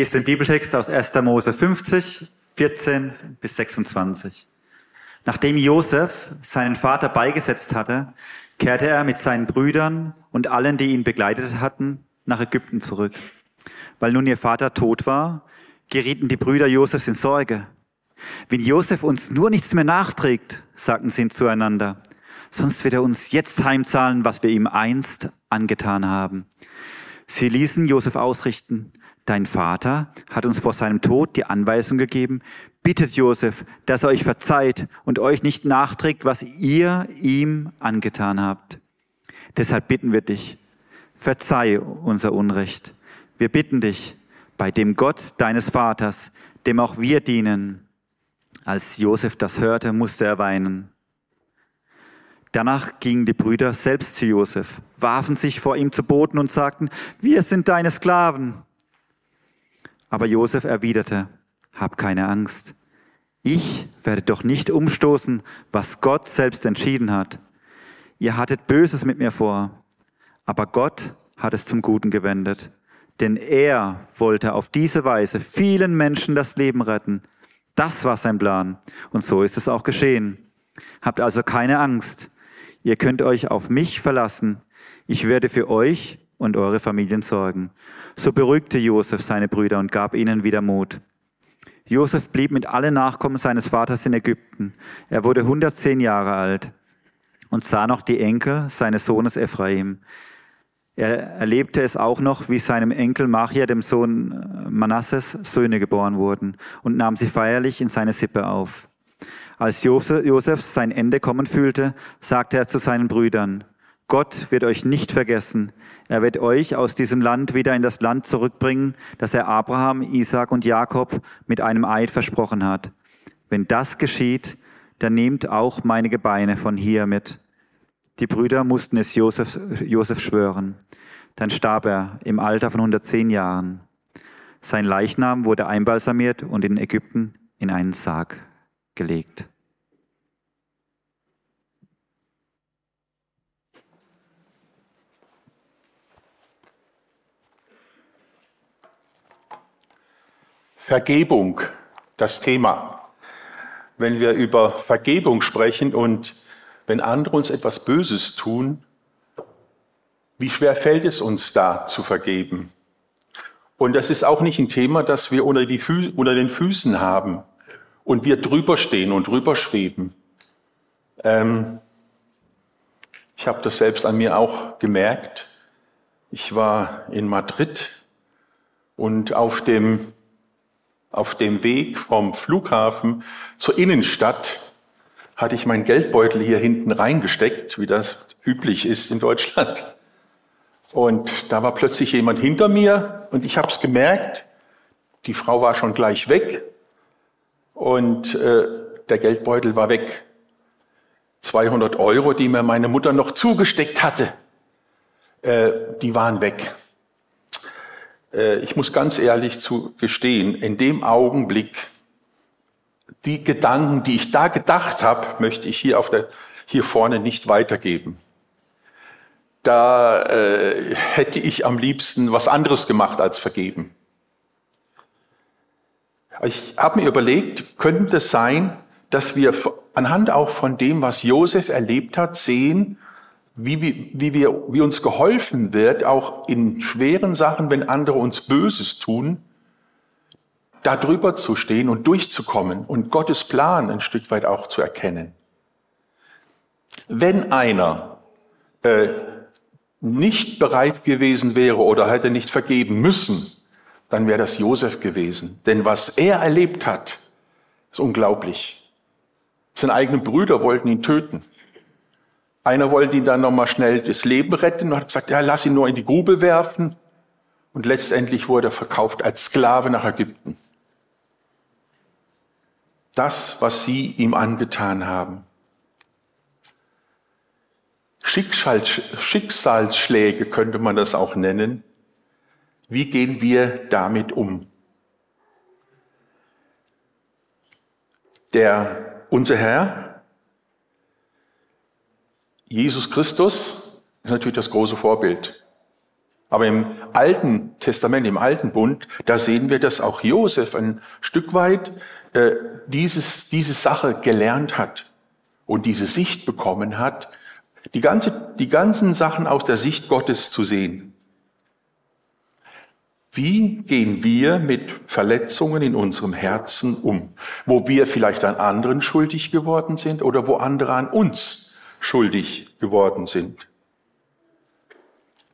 lese den Bibeltext aus 1. Mose 50, 14 bis 26. Nachdem Josef seinen Vater beigesetzt hatte, kehrte er mit seinen Brüdern und allen, die ihn begleitet hatten, nach Ägypten zurück. Weil nun ihr Vater tot war, gerieten die Brüder Josefs in Sorge. Wenn Josef uns nur nichts mehr nachträgt, sagten sie zueinander, sonst wird er uns jetzt heimzahlen, was wir ihm einst angetan haben. Sie ließen Josef ausrichten, dein Vater hat uns vor seinem Tod die Anweisung gegeben, bittet Josef, dass er euch verzeiht und euch nicht nachträgt, was ihr ihm angetan habt. Deshalb bitten wir dich, verzeih unser Unrecht. Wir bitten dich, bei dem Gott deines Vaters, dem auch wir dienen. Als Josef das hörte, musste er weinen. Danach gingen die Brüder selbst zu Josef, warfen sich vor ihm zu Boden und sagten, wir sind deine Sklaven. Aber Josef erwiderte, hab keine Angst. Ich werde doch nicht umstoßen, was Gott selbst entschieden hat. Ihr hattet Böses mit mir vor, aber Gott hat es zum Guten gewendet. Denn er wollte auf diese Weise vielen Menschen das Leben retten. Das war sein Plan. Und so ist es auch geschehen. Habt also keine Angst. Ihr könnt euch auf mich verlassen. Ich werde für euch und eure Familien sorgen. So beruhigte Josef seine Brüder und gab ihnen wieder Mut. Josef blieb mit allen Nachkommen seines Vaters in Ägypten. Er wurde 110 Jahre alt und sah noch die Enkel seines Sohnes Ephraim. Er erlebte es auch noch, wie seinem Enkel Machia, dem Sohn Manasses, Söhne geboren wurden und nahm sie feierlich in seine Sippe auf. Als Josef sein Ende kommen fühlte, sagte er zu seinen Brüdern, Gott wird euch nicht vergessen. Er wird euch aus diesem Land wieder in das Land zurückbringen, das er Abraham, Isaac und Jakob mit einem Eid versprochen hat. Wenn das geschieht, dann nehmt auch meine Gebeine von hier mit. Die Brüder mussten es Josef, Josef schwören. Dann starb er im Alter von 110 Jahren. Sein Leichnam wurde einbalsamiert und in Ägypten in einen Sarg gelegt. Vergebung, das Thema. Wenn wir über Vergebung sprechen und wenn andere uns etwas Böses tun, wie schwer fällt es uns da zu vergeben? Und das ist auch nicht ein Thema, das wir unter, Fü unter den Füßen haben und wir drüber stehen und drüber schweben. Ähm, ich habe das selbst an mir auch gemerkt. Ich war in Madrid und auf dem, auf dem Weg vom Flughafen zur Innenstadt hatte ich meinen Geldbeutel hier hinten reingesteckt, wie das üblich ist in Deutschland. Und da war plötzlich jemand hinter mir und ich habe es gemerkt. Die Frau war schon gleich weg und äh, der Geldbeutel war weg. 200 Euro, die mir meine Mutter noch zugesteckt hatte, äh, die waren weg. Äh, ich muss ganz ehrlich zu gestehen, in dem Augenblick, die Gedanken, die ich da gedacht habe, möchte ich hier, auf der, hier vorne nicht weitergeben. Da äh, hätte ich am liebsten was anderes gemacht als vergeben. Ich habe mir überlegt, könnte es sein, dass wir anhand auch von dem, was Josef erlebt hat, sehen, wie, wie, wir, wie uns geholfen wird, auch in schweren Sachen, wenn andere uns Böses tun, da drüber zu stehen und durchzukommen und Gottes Plan ein Stück weit auch zu erkennen. Wenn einer äh, nicht bereit gewesen wäre oder hätte nicht vergeben müssen, dann wäre das Josef gewesen. Denn was er erlebt hat, ist unglaublich. Seine eigenen Brüder wollten ihn töten. Einer wollte ihn dann nochmal schnell das Leben retten und hat gesagt, ja, lass ihn nur in die Grube werfen. Und letztendlich wurde er verkauft als Sklave nach Ägypten. Das, was sie ihm angetan haben. Schicksalsschläge könnte man das auch nennen, wie gehen wir damit um? Der, unser Herr, Jesus Christus, ist natürlich das große Vorbild. Aber im Alten Testament, im Alten Bund, da sehen wir, dass auch Josef ein Stück weit äh, dieses, diese Sache gelernt hat und diese Sicht bekommen hat, die, ganze, die ganzen Sachen aus der Sicht Gottes zu sehen. Wie gehen wir mit Verletzungen in unserem Herzen um, wo wir vielleicht an anderen schuldig geworden sind oder wo andere an uns schuldig geworden sind?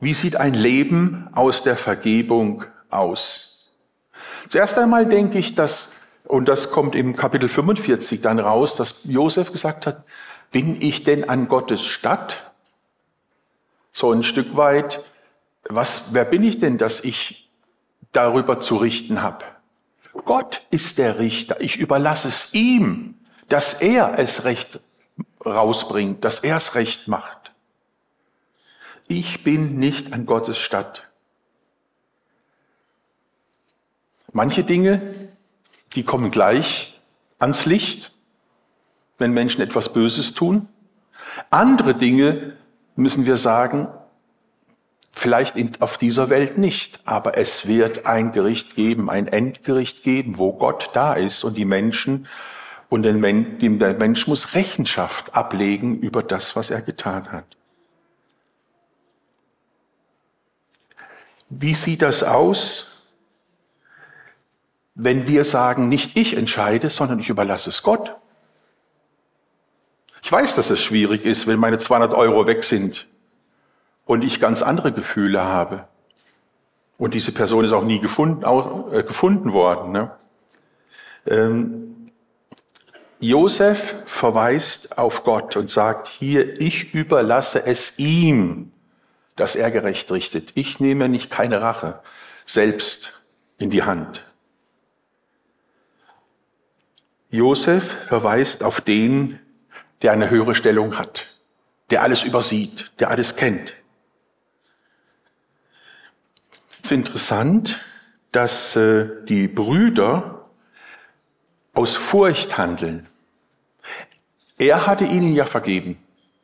Wie sieht ein Leben aus der Vergebung aus? Zuerst einmal denke ich, dass, und das kommt im Kapitel 45 dann raus, dass Josef gesagt hat, bin ich denn an Gottes Stadt? So ein Stück weit, was, wer bin ich denn, dass ich darüber zu richten habe? Gott ist der Richter. Ich überlasse es ihm, dass er es recht rausbringt, dass er es recht macht. Ich bin nicht an Gottes Stadt. Manche Dinge, die kommen gleich ans Licht, wenn Menschen etwas Böses tun. Andere Dinge müssen wir sagen, vielleicht in, auf dieser Welt nicht, aber es wird ein Gericht geben, ein Endgericht geben, wo Gott da ist und die Menschen und der Mensch muss Rechenschaft ablegen über das, was er getan hat. Wie sieht das aus, wenn wir sagen, nicht ich entscheide, sondern ich überlasse es Gott? Ich weiß, dass es schwierig ist, wenn meine 200 Euro weg sind und ich ganz andere Gefühle habe. Und diese Person ist auch nie gefunden, auch, äh, gefunden worden. Ne? Ähm, Josef verweist auf Gott und sagt, hier, ich überlasse es ihm dass er gerecht richtet. Ich nehme nicht keine Rache selbst in die Hand. Josef verweist auf den, der eine höhere Stellung hat, der alles übersieht, der alles kennt. Es ist interessant, dass äh, die Brüder aus Furcht handeln. Er hatte ihnen ja vergeben.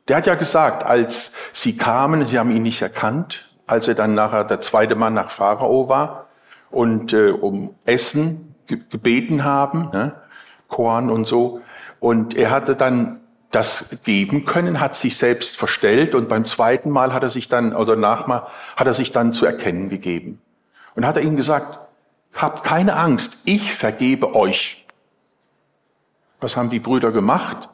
Der hat ja gesagt, als sie kamen, sie haben ihn nicht erkannt, als er dann nachher der zweite Mann nach Pharao war und äh, um Essen ge gebeten haben, ne? Korn und so. Und er hatte dann das geben können, hat sich selbst verstellt und beim zweiten Mal hat er sich dann, oder nachmal, hat er sich dann zu erkennen gegeben. Und hat er ihnen gesagt, habt keine Angst, ich vergebe euch. Was haben die Brüder gemacht?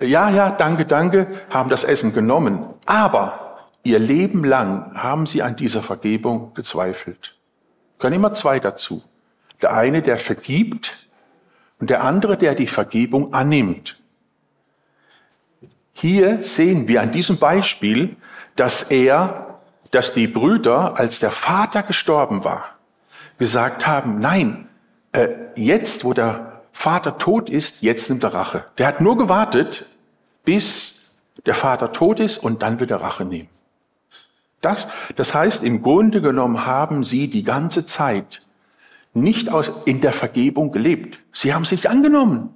Ja, ja, danke, danke, haben das Essen genommen. Aber ihr Leben lang haben sie an dieser Vergebung gezweifelt. Können immer zwei dazu. Der eine, der vergibt und der andere, der die Vergebung annimmt. Hier sehen wir an diesem Beispiel, dass er, dass die Brüder, als der Vater gestorben war, gesagt haben, nein, äh, jetzt, wo der Vater tot ist, jetzt nimmt er Rache. Der hat nur gewartet, bis der Vater tot ist und dann wird er Rache nehmen. Das, das heißt, im Grunde genommen haben sie die ganze Zeit nicht aus, in der Vergebung gelebt. Sie haben sich angenommen.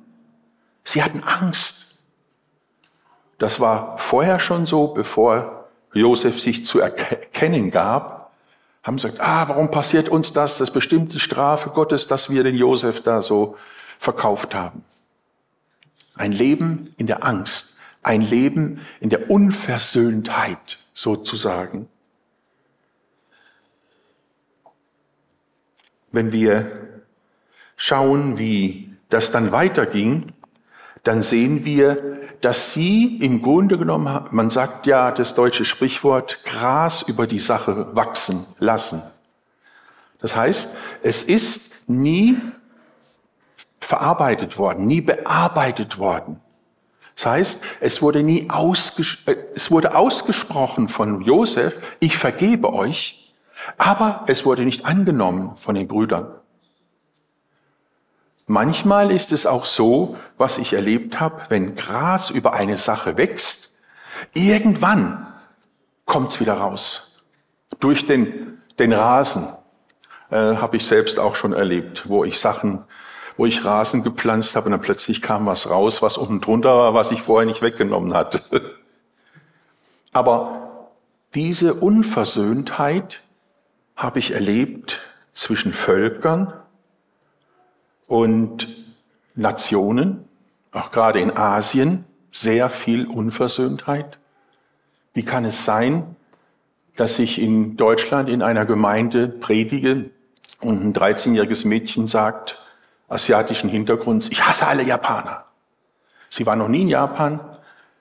Sie hatten Angst. Das war vorher schon so, bevor Josef sich zu erkennen gab. Haben gesagt, ah, warum passiert uns das? Das ist bestimmt die Strafe Gottes, dass wir den Josef da so verkauft haben. Ein Leben in der Angst, ein Leben in der Unversöhntheit sozusagen. Wenn wir schauen, wie das dann weiterging, dann sehen wir, dass sie im Grunde genommen, man sagt ja das deutsche Sprichwort, Gras über die Sache wachsen lassen. Das heißt, es ist nie verarbeitet worden, nie bearbeitet worden. Das heißt, es wurde nie ausges äh, es wurde ausgesprochen von Josef, ich vergebe euch, aber es wurde nicht angenommen von den Brüdern. Manchmal ist es auch so, was ich erlebt habe, wenn Gras über eine Sache wächst, irgendwann kommt es wieder raus. Durch den, den Rasen äh, habe ich selbst auch schon erlebt, wo ich Sachen wo ich Rasen gepflanzt habe und dann plötzlich kam was raus, was unten drunter war, was ich vorher nicht weggenommen hatte. Aber diese Unversöhntheit, habe ich erlebt zwischen Völkern und Nationen, auch gerade in Asien, sehr viel Unversöhntheit. Wie kann es sein, dass ich in Deutschland in einer Gemeinde predige und ein 13-jähriges Mädchen sagt, asiatischen Hintergrunds, ich hasse alle Japaner. Sie war noch nie in Japan,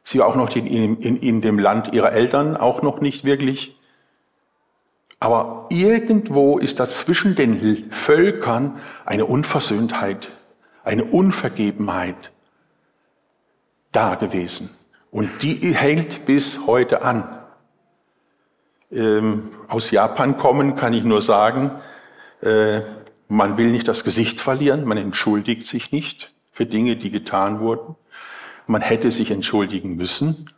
sie war auch noch in, in, in dem Land ihrer Eltern, auch noch nicht wirklich. Aber irgendwo ist da zwischen den Völkern eine Unversöhntheit, eine Unvergebenheit da gewesen. Und die hält bis heute an. Ähm, aus Japan kommen kann ich nur sagen, äh, man will nicht das Gesicht verlieren, man entschuldigt sich nicht für Dinge, die getan wurden. Man hätte sich entschuldigen müssen.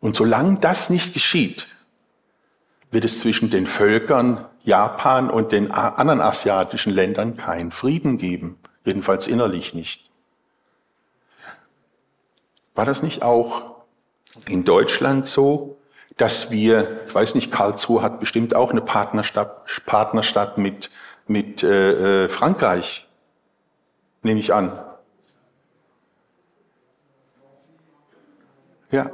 Und solange das nicht geschieht, wird es zwischen den Völkern Japan und den anderen asiatischen Ländern keinen Frieden geben, jedenfalls innerlich nicht. War das nicht auch in Deutschland so, dass wir, ich weiß nicht, Karlsruhe hat bestimmt auch eine Partnerstadt, Partnerstadt mit, mit äh, äh, Frankreich, nehme ich an. Ja,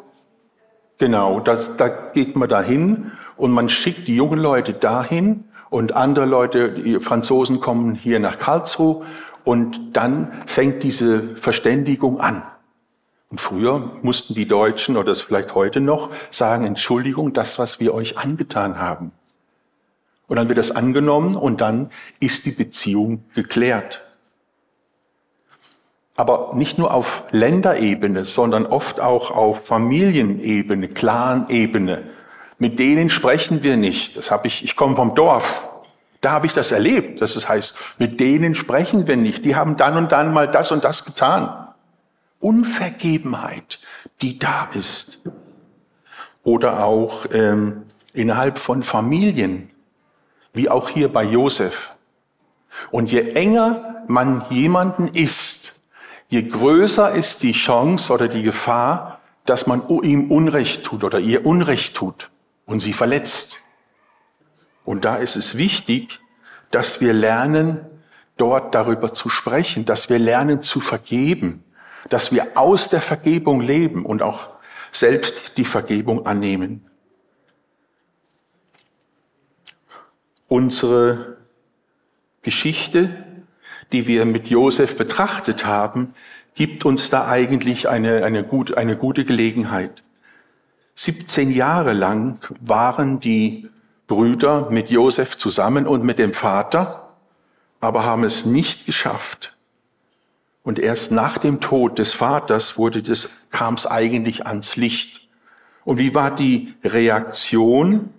genau, das, da geht man dahin und man schickt die jungen Leute dahin und andere Leute, die Franzosen kommen hier nach Karlsruhe und dann fängt diese Verständigung an. Und früher mussten die Deutschen, oder das vielleicht heute noch, sagen, Entschuldigung, das, was wir euch angetan haben. Und dann wird das angenommen und dann ist die Beziehung geklärt. Aber nicht nur auf Länderebene, sondern oft auch auf Familienebene, Clanebene. Mit denen sprechen wir nicht. Das habe ich, ich komme vom Dorf. Da habe ich das erlebt. Das heißt, mit denen sprechen wir nicht. Die haben dann und dann mal das und das getan. Unvergebenheit, die da ist. Oder auch ähm, innerhalb von Familien, wie auch hier bei Josef. Und je enger man jemanden ist, je größer ist die Chance oder die Gefahr, dass man ihm Unrecht tut oder ihr Unrecht tut und sie verletzt. Und da ist es wichtig, dass wir lernen, dort darüber zu sprechen, dass wir lernen zu vergeben, dass wir aus der Vergebung leben und auch selbst die Vergebung annehmen. Unsere Geschichte, die wir mit Josef betrachtet haben, gibt uns da eigentlich eine, eine, gut, eine gute Gelegenheit. 17 Jahre lang waren die Brüder mit Josef zusammen und mit dem Vater, aber haben es nicht geschafft, und erst nach dem Tod des Vaters wurde das, kam es eigentlich ans Licht. Und wie war die Reaktion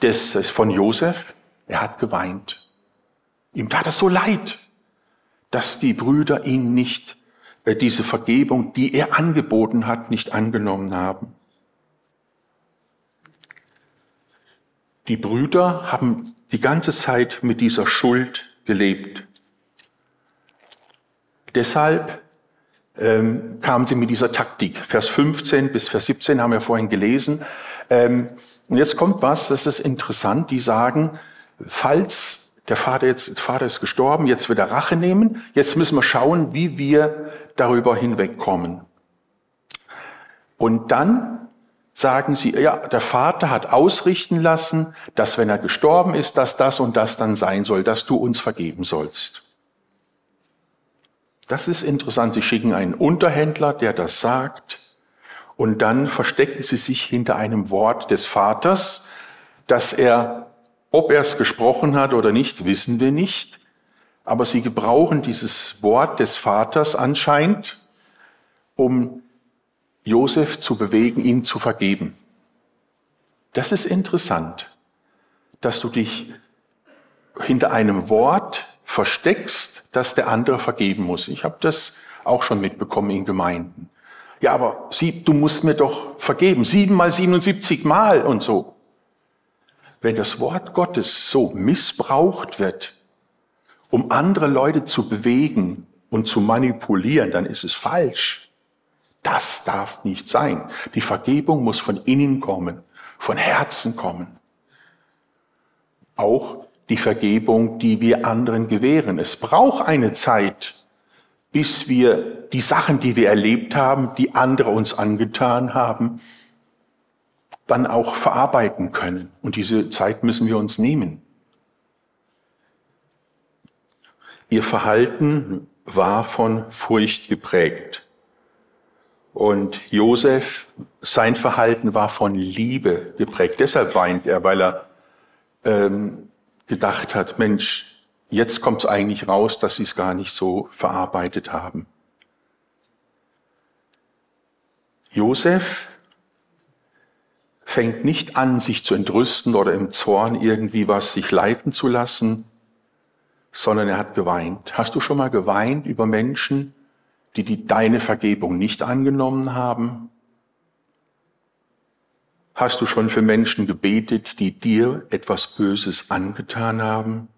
des, von Josef? Er hat geweint. Ihm tat es so leid, dass die Brüder ihn nicht, äh, diese Vergebung, die er angeboten hat, nicht angenommen haben. Die Brüder haben die ganze Zeit mit dieser Schuld gelebt. Deshalb ähm, kamen sie mit dieser Taktik. Vers 15 bis Vers 17 haben wir vorhin gelesen. Ähm, und jetzt kommt was, das ist interessant. Die sagen, falls der Vater jetzt, der Vater ist gestorben, jetzt wird er Rache nehmen. Jetzt müssen wir schauen, wie wir darüber hinwegkommen. Und dann sagen sie, ja, der Vater hat ausrichten lassen, dass wenn er gestorben ist, dass das und das dann sein soll, dass du uns vergeben sollst. Das ist interessant. Sie schicken einen Unterhändler, der das sagt. Und dann verstecken sie sich hinter einem Wort des Vaters, dass er, ob er es gesprochen hat oder nicht, wissen wir nicht. Aber sie gebrauchen dieses Wort des Vaters anscheinend, um Josef zu bewegen, ihn zu vergeben. Das ist interessant, dass du dich hinter einem Wort versteckst, dass der andere vergeben muss. Ich habe das auch schon mitbekommen in Gemeinden. Ja, aber sie, du musst mir doch vergeben, sieben mal 77 Mal und so. Wenn das Wort Gottes so missbraucht wird, um andere Leute zu bewegen und zu manipulieren, dann ist es falsch. Das darf nicht sein. Die Vergebung muss von innen kommen, von Herzen kommen. Auch die Vergebung, die wir anderen gewähren. Es braucht eine Zeit, bis wir die Sachen, die wir erlebt haben, die andere uns angetan haben, dann auch verarbeiten können. Und diese Zeit müssen wir uns nehmen. Ihr Verhalten war von Furcht geprägt. Und Josef, sein Verhalten war von Liebe geprägt. Deshalb weint er, weil er ähm, gedacht hat, Mensch, jetzt kommt es eigentlich raus, dass sie es gar nicht so verarbeitet haben. Josef fängt nicht an, sich zu entrüsten oder im Zorn irgendwie was sich leiten zu lassen, sondern er hat geweint. Hast du schon mal geweint über Menschen, die, die deine Vergebung nicht angenommen haben? Hast du schon für Menschen gebetet, die dir etwas Böses angetan haben?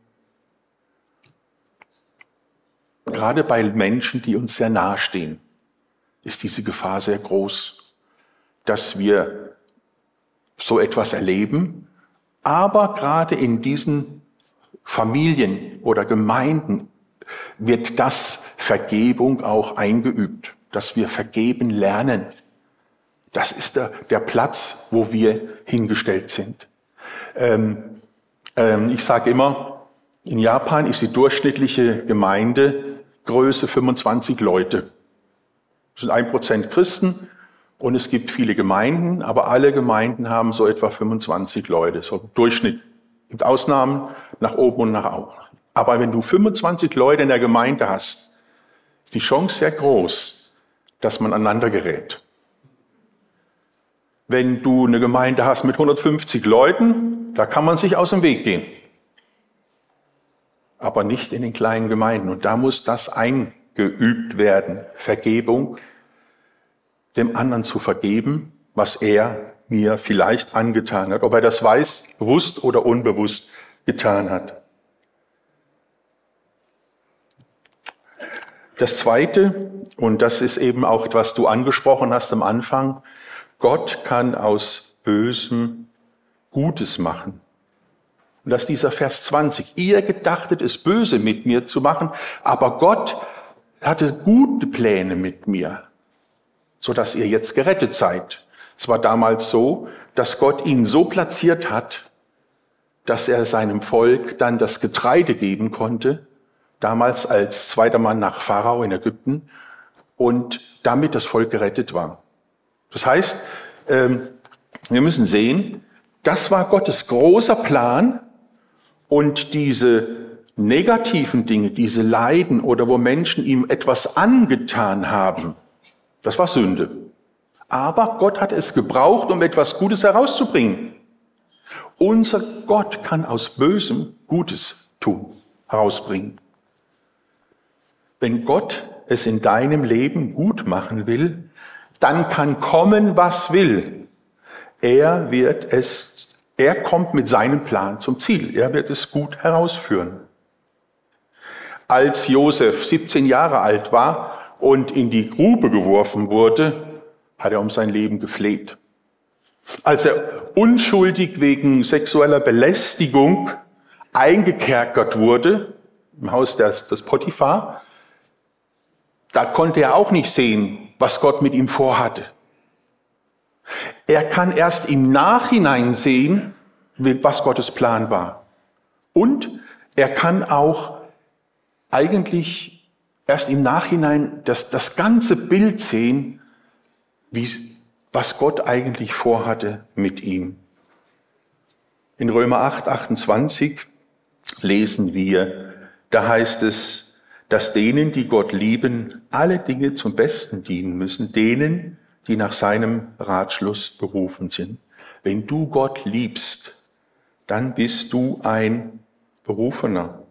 Gerade bei Menschen, die uns sehr nahestehen, ist diese Gefahr sehr groß, dass wir so etwas erleben. Aber gerade in diesen Familien oder Gemeinden wird das Vergebung auch eingeübt, dass wir vergeben lernen. Das ist der, der Platz, wo wir hingestellt sind. Ähm, ähm, ich sage immer, in Japan ist die durchschnittliche Gemeindegröße 25 Leute. Es sind ein Prozent Christen und es gibt viele Gemeinden, aber alle Gemeinden haben so etwa 25 Leute, so Durchschnitt. Es gibt Ausnahmen nach oben und nach unten. Aber wenn du 25 Leute in der Gemeinde hast, ist die Chance sehr groß, dass man aneinander gerät. Wenn du eine Gemeinde hast mit 150 Leuten, da kann man sich aus dem Weg gehen. Aber nicht in den kleinen Gemeinden. Und da muss das eingeübt werden. Vergebung, dem anderen zu vergeben, was er mir vielleicht angetan hat. Ob er das weiß, bewusst oder unbewusst getan hat. Das Zweite, und das ist eben auch, was du angesprochen hast am Anfang, Gott kann aus Bösem Gutes machen. Und das ist dieser Vers 20. Ihr gedachtet es böse mit mir zu machen, aber Gott hatte gute Pläne mit mir, so dass ihr jetzt gerettet seid. Es war damals so, dass Gott ihn so platziert hat, dass er seinem Volk dann das Getreide geben konnte, damals als zweiter Mann nach Pharao in Ägypten und damit das Volk gerettet war. Das heißt, ähm, wir müssen sehen, das war Gottes großer Plan und diese negativen Dinge, diese Leiden oder wo Menschen ihm etwas angetan haben, das war Sünde. Aber Gott hat es gebraucht, um etwas Gutes herauszubringen. Unser Gott kann aus Bösem Gutes tun, herausbringen. Wenn Gott es in deinem Leben gut machen will, dann kann kommen, was will. Er wird es, er kommt mit seinem Plan zum Ziel. Er wird es gut herausführen. Als Josef 17 Jahre alt war und in die Grube geworfen wurde, hat er um sein Leben gefleht. Als er unschuldig wegen sexueller Belästigung eingekerkert wurde, im Haus des, des Potiphar, da konnte er auch nicht sehen, was Gott mit ihm vorhatte. Er kann erst im Nachhinein sehen, was Gottes Plan war. Und er kann auch eigentlich erst im Nachhinein das, das ganze Bild sehen, wie, was Gott eigentlich vorhatte mit ihm. In Römer 8, 28 lesen wir, da heißt es, dass denen, die Gott lieben, alle Dinge zum Besten dienen müssen, denen, die nach seinem Ratschluss berufen sind. Wenn du Gott liebst, dann bist du ein Berufener.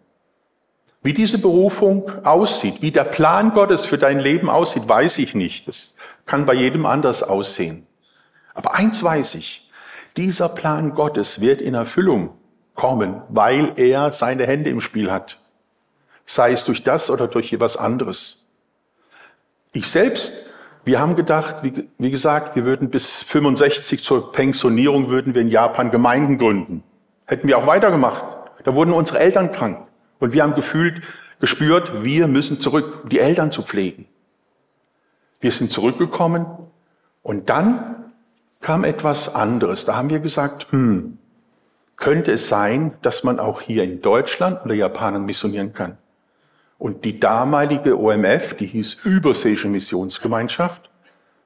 Wie diese Berufung aussieht, wie der Plan Gottes für dein Leben aussieht, weiß ich nicht. Das kann bei jedem anders aussehen. Aber eins weiß ich, dieser Plan Gottes wird in Erfüllung kommen, weil er seine Hände im Spiel hat sei es durch das oder durch etwas anderes. Ich selbst, wir haben gedacht, wie, wie, gesagt, wir würden bis 65 zur Pensionierung würden wir in Japan Gemeinden gründen. Hätten wir auch weitergemacht. Da wurden unsere Eltern krank. Und wir haben gefühlt, gespürt, wir müssen zurück, um die Eltern zu pflegen. Wir sind zurückgekommen und dann kam etwas anderes. Da haben wir gesagt, hm, könnte es sein, dass man auch hier in Deutschland oder Japan missionieren kann? Und die damalige OMF, die hieß Überseeische Missionsgemeinschaft,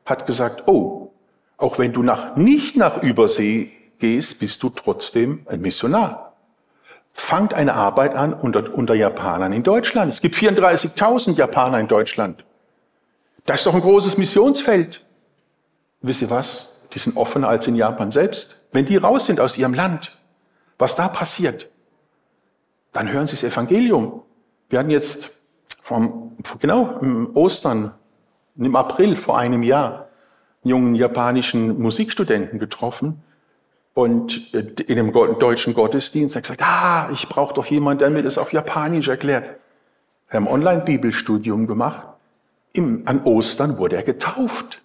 hat gesagt, oh, auch wenn du nach, nicht nach Übersee gehst, bist du trotzdem ein Missionar. Fangt eine Arbeit an unter, unter Japanern in Deutschland. Es gibt 34.000 Japaner in Deutschland. Das ist doch ein großes Missionsfeld. Wisst ihr was? Die sind offener als in Japan selbst. Wenn die raus sind aus ihrem Land, was da passiert, dann hören sie das Evangelium. Wir hatten jetzt vom, genau im Ostern, im April vor einem Jahr, einen jungen japanischen Musikstudenten getroffen und äh, in dem deutschen Gottesdienst hat gesagt, ah, ich brauche doch jemanden, der mir das auf Japanisch erklärt. Wir haben Online-Bibelstudium gemacht. Im, an Ostern wurde er getauft.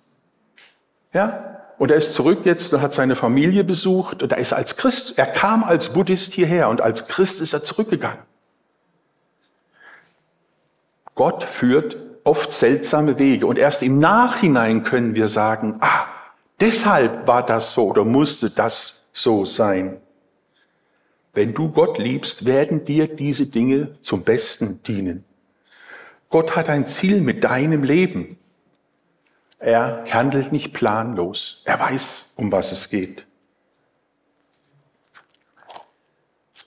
Ja, und er ist zurück jetzt und hat seine Familie besucht und er ist als Christ, er kam als Buddhist hierher und als Christ ist er zurückgegangen. Gott führt oft seltsame Wege und erst im Nachhinein können wir sagen, ah, deshalb war das so oder musste das so sein. Wenn du Gott liebst, werden dir diese Dinge zum Besten dienen. Gott hat ein Ziel mit deinem Leben. Er handelt nicht planlos. Er weiß, um was es geht.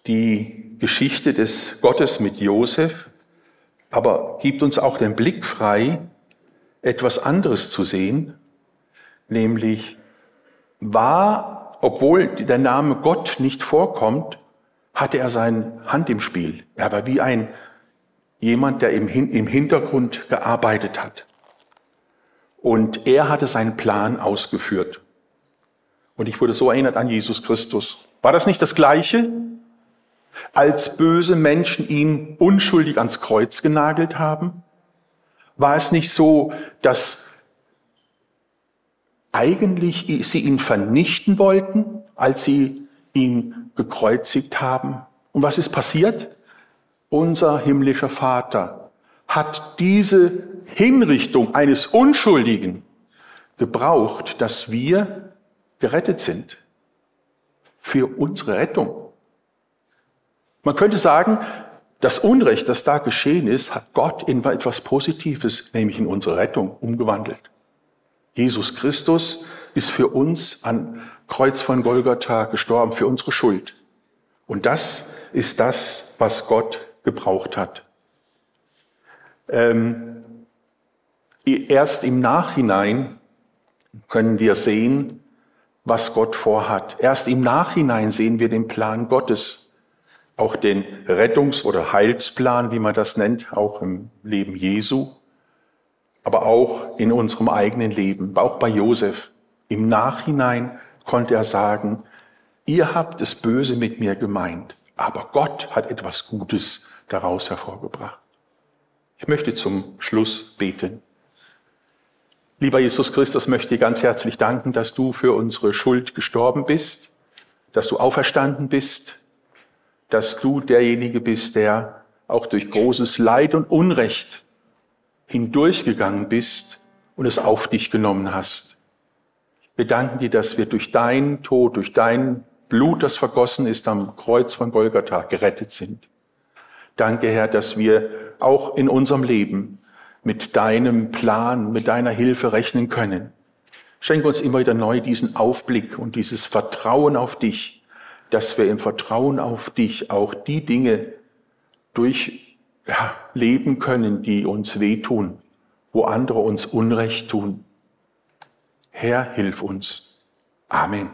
Die Geschichte des Gottes mit Josef aber gibt uns auch den Blick frei, etwas anderes zu sehen, nämlich war, obwohl der Name Gott nicht vorkommt, hatte er seine Hand im Spiel. Er war wie ein jemand, der im, im Hintergrund gearbeitet hat. Und er hatte seinen Plan ausgeführt. Und ich wurde so erinnert an Jesus Christus. War das nicht das Gleiche? als böse Menschen ihn unschuldig ans Kreuz genagelt haben? War es nicht so, dass eigentlich sie ihn vernichten wollten, als sie ihn gekreuzigt haben? Und was ist passiert? Unser himmlischer Vater hat diese Hinrichtung eines Unschuldigen gebraucht, dass wir gerettet sind. Für unsere Rettung. Man könnte sagen, das Unrecht, das da geschehen ist, hat Gott in etwas Positives, nämlich in unsere Rettung, umgewandelt. Jesus Christus ist für uns an Kreuz von Golgatha gestorben, für unsere Schuld. Und das ist das, was Gott gebraucht hat. Ähm, erst im Nachhinein können wir sehen, was Gott vorhat. Erst im Nachhinein sehen wir den Plan Gottes auch den Rettungs- oder Heilsplan, wie man das nennt, auch im Leben Jesu, aber auch in unserem eigenen Leben, auch bei Josef. Im Nachhinein konnte er sagen, ihr habt das Böse mit mir gemeint, aber Gott hat etwas Gutes daraus hervorgebracht. Ich möchte zum Schluss beten. Lieber Jesus Christus, möchte ich ganz herzlich danken, dass du für unsere Schuld gestorben bist, dass du auferstanden bist, dass du derjenige bist, der auch durch großes Leid und Unrecht hindurchgegangen bist und es auf dich genommen hast. Wir danken dir, dass wir durch deinen Tod, durch dein Blut, das vergossen ist am Kreuz von Golgatha, gerettet sind. Danke, Herr, dass wir auch in unserem Leben mit deinem Plan, mit deiner Hilfe rechnen können. Schenke uns immer wieder neu diesen Aufblick und dieses Vertrauen auf dich, dass wir im Vertrauen auf dich auch die Dinge durchleben ja, können, die uns wehtun, wo andere uns Unrecht tun. Herr, hilf uns. Amen.